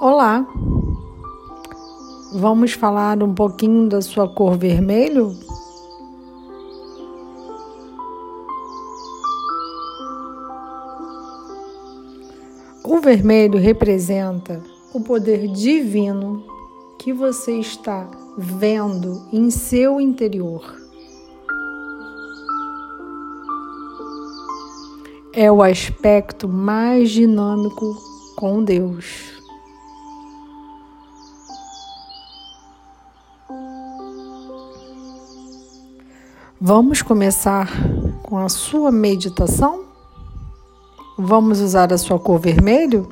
Olá! Vamos falar um pouquinho da sua cor vermelho? O vermelho representa o poder divino que você está vendo em seu interior. É o aspecto mais dinâmico com Deus. Vamos começar com a sua meditação? Vamos usar a sua cor vermelho?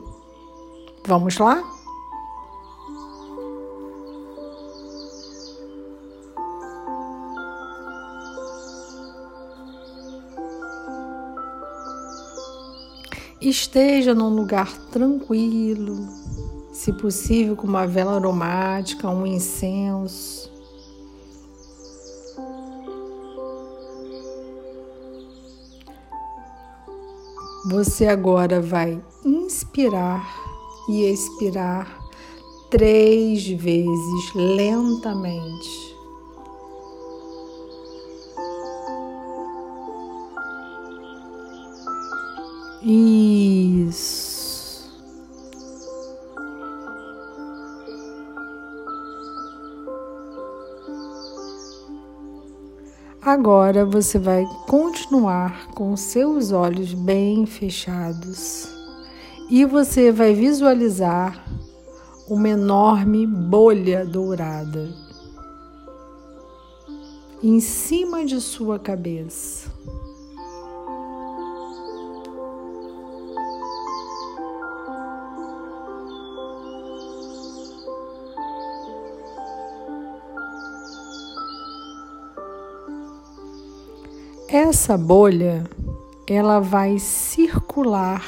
Vamos lá? Esteja num lugar tranquilo, se possível com uma vela aromática, um incenso. Você agora vai inspirar e expirar três vezes lentamente. Isso. Agora você vai continuar com seus olhos bem fechados e você vai visualizar uma enorme bolha dourada em cima de sua cabeça. Essa bolha, ela vai circular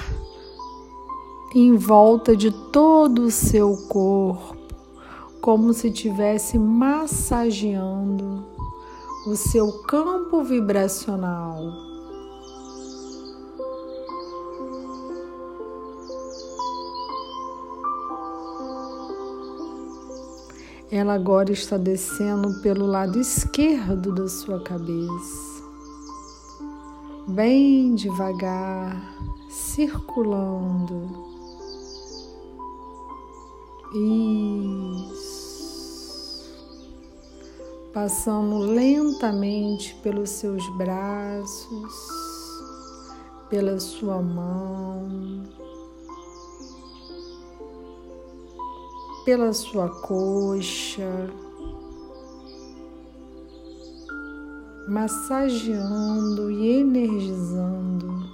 em volta de todo o seu corpo, como se estivesse massageando o seu campo vibracional. Ela agora está descendo pelo lado esquerdo da sua cabeça bem devagar, circulando. Isso. Passando lentamente pelos seus braços, pela sua mão, pela sua coxa massageando e energizando.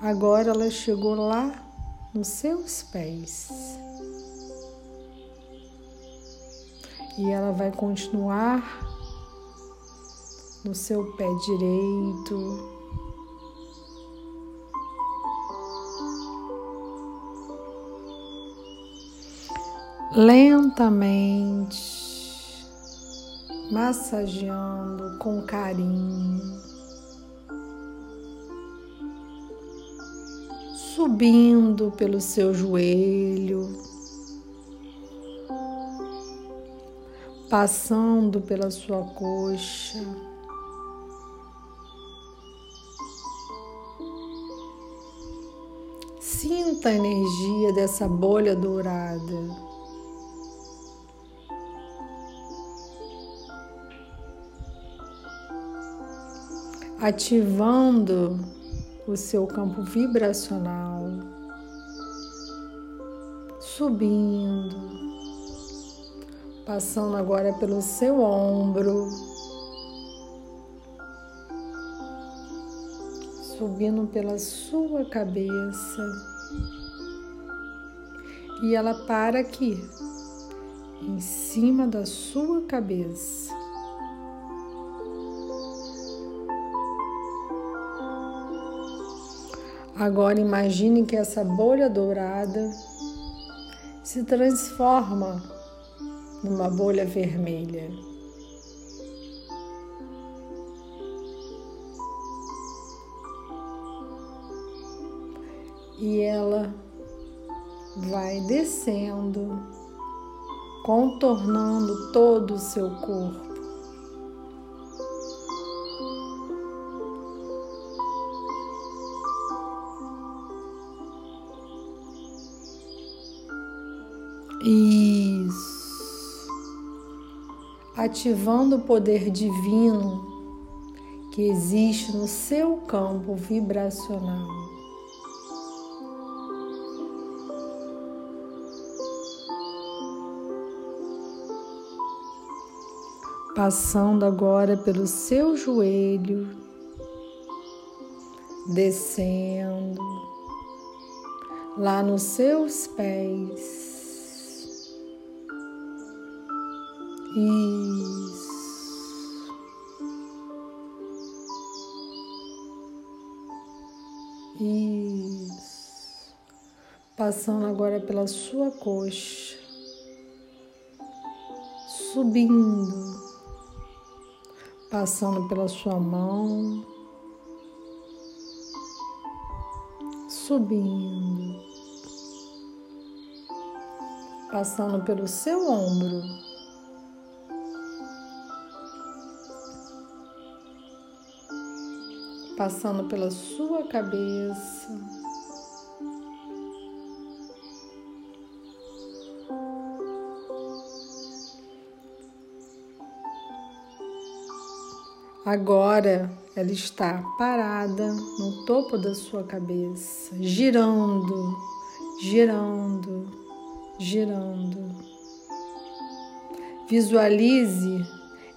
Agora ela chegou lá nos seus pés. E ela vai continuar no seu pé direito, lentamente massageando com carinho, subindo pelo seu joelho, passando pela sua coxa. Sinta a energia dessa bolha dourada. Ativando o seu campo vibracional, subindo, passando agora pelo seu ombro, subindo pela sua cabeça e ela para aqui, em cima da sua cabeça. Agora imagine que essa bolha dourada se transforma numa bolha vermelha. e ela vai descendo, contornando todo o seu corpo. Isso. Ativando o poder divino que existe no seu campo vibracional. Passando agora pelo seu joelho, descendo lá nos seus pés. Isso. Isso. Passando agora pela sua coxa, subindo, passando pela sua mão, subindo, passando pelo seu ombro. Passando pela sua cabeça. Agora ela está parada no topo da sua cabeça, girando, girando, girando. Visualize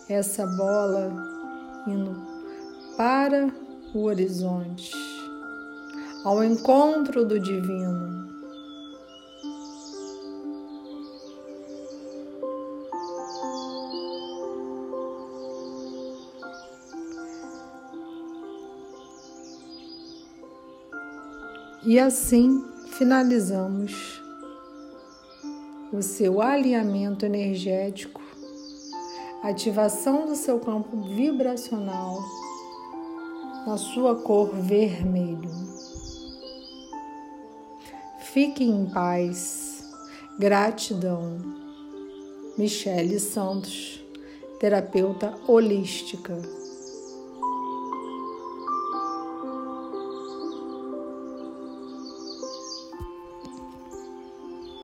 essa bola indo para o horizonte, ao encontro do divino. E assim finalizamos o seu alinhamento energético, ativação do seu campo vibracional na sua cor vermelho. Fique em paz. Gratidão. Michele Santos, terapeuta holística.